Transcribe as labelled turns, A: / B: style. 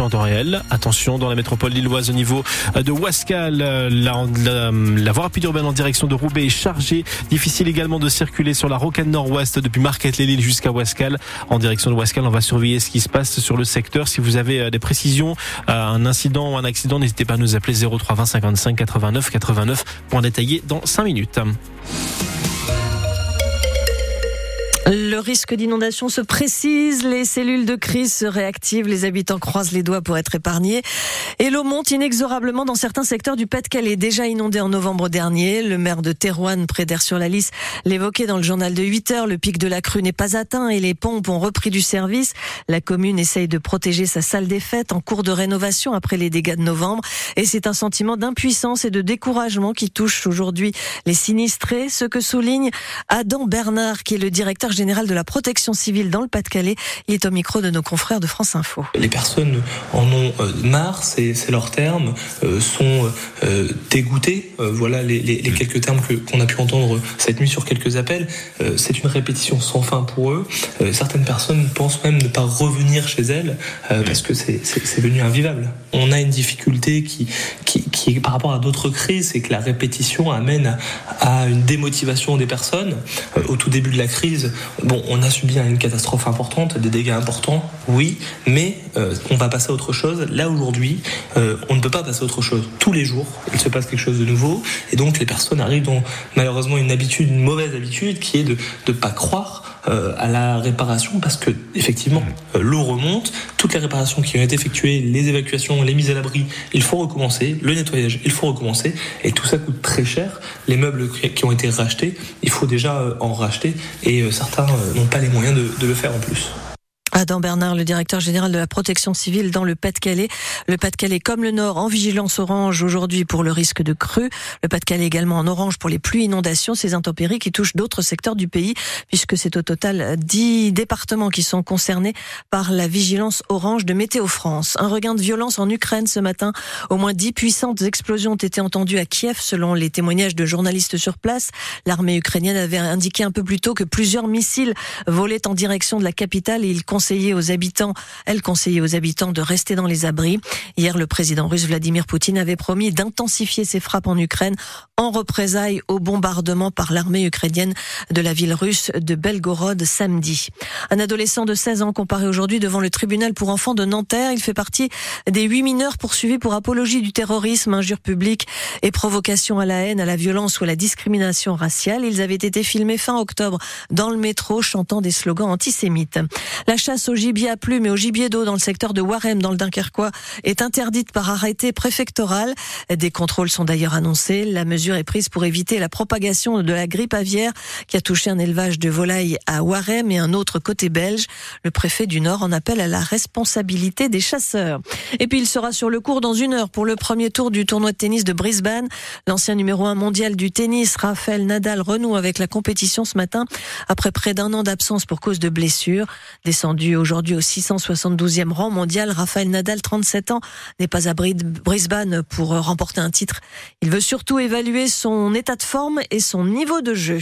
A: En temps réel, attention dans la métropole lilloise au niveau de Wascal, la, la, la voie rapide urbaine en direction de Roubaix est chargée. Difficile également de circuler sur la rocade nord-ouest depuis Marquette-les-Lilles jusqu'à Wascal. En direction de Wascal, on va surveiller ce qui se passe sur le secteur. Si vous avez euh, des précisions, euh, un incident ou un accident, n'hésitez pas à nous appeler 03 20 55 89 89 pour en détailler dans 5 minutes.
B: Le risque d'inondation se précise, les cellules de crise se réactivent, les habitants croisent les doigts pour être épargnés. Et l'eau monte inexorablement dans certains secteurs du Pas-de-Calais, déjà inondé en novembre dernier. Le maire de Terouane, près sur la lys l'évoquait dans le journal de 8 heures. Le pic de la crue n'est pas atteint et les pompes ont repris du service. La commune essaye de protéger sa salle des fêtes en cours de rénovation après les dégâts de novembre. Et c'est un sentiment d'impuissance et de découragement qui touche aujourd'hui les sinistrés, ce que souligne Adam Bernard, qui est le directeur général de la protection civile dans le Pas-de-Calais. Il est au micro de nos confrères de France Info.
C: Les personnes en ont euh, marre, c'est leur terme, euh, sont euh, dégoûtées. Voilà les, quelques termes qu'on a pu entendre cette nuit sur quelques appels. C'est une répétition sans fin pour eux. Certaines personnes pensent même ne pas revenir chez elles parce que c'est devenu invivable. On a une difficulté qui, qui, par rapport à d'autres crises, c'est que la répétition amène à, une démotivation des personnes. Au tout début de la crise, Bon, on a subi une catastrophe importante, des dégâts importants, oui, mais euh, on va passer à autre chose. Là, aujourd'hui, euh, on ne peut pas passer à autre chose. Tous les jours, il se passe quelque chose de nouveau, et donc les personnes arrivent dans malheureusement une habitude, une mauvaise habitude, qui est de ne pas croire à la réparation parce que effectivement euh, l'eau remonte, toutes les réparations qui ont été effectuées, les évacuations, les mises à l'abri, il faut recommencer, le nettoyage, il faut recommencer et tout ça coûte très cher. Les meubles qui ont été rachetés, il faut déjà euh, en racheter et certains n'ont pas les moyens de le faire en plus.
B: Adam Bernard, le directeur général de la protection civile dans le Pas-de-Calais. Le Pas-de-Calais comme le Nord en vigilance orange aujourd'hui pour le risque de crue. Le Pas-de-Calais également en orange pour les pluies inondations, ces intempéries qui touchent d'autres secteurs du pays puisque c'est au total 10 départements qui sont concernés par la vigilance orange de Météo France. Un regain de violence en Ukraine ce matin. Au moins 10 puissantes explosions ont été entendues à Kiev selon les témoignages de journalistes sur place. L'armée ukrainienne avait indiqué un peu plus tôt que plusieurs missiles volaient en direction de la capitale et ils aux habitants, elle conseillait aux habitants de rester dans les abris. Hier, le président russe Vladimir Poutine avait promis d'intensifier ses frappes en Ukraine en représailles au bombardement par l'armée ukrainienne de la ville russe de Belgorod samedi. Un adolescent de 16 ans comparé aujourd'hui devant le tribunal pour enfants de Nanterre. Il fait partie des huit mineurs poursuivis pour apologie du terrorisme, injure publique et provocation à la haine, à la violence ou à la discrimination raciale. Ils avaient été filmés fin octobre dans le métro chantant des slogans antisémites. La chasse au gibier à plumes et au gibier d'eau dans le secteur de Warem dans le Dunkerquois est interdite par arrêté préfectoral. Des contrôles sont d'ailleurs annoncés. La mesure est prise pour éviter la propagation de la grippe aviaire qui a touché un élevage de volailles à Warem et un autre côté belge. Le préfet du Nord en appelle à la responsabilité des chasseurs. Et puis il sera sur le cours dans une heure pour le premier tour du tournoi de tennis de Brisbane. L'ancien numéro un mondial du tennis, Raphaël Nadal, renoue avec la compétition ce matin après près d'un an d'absence pour cause de blessure. Descendu aujourd'hui au 672e rang mondial. Raphaël Nadal, 37 ans, n'est pas à Brisbane pour remporter un titre. Il veut surtout évaluer son état de forme et son niveau de jeu.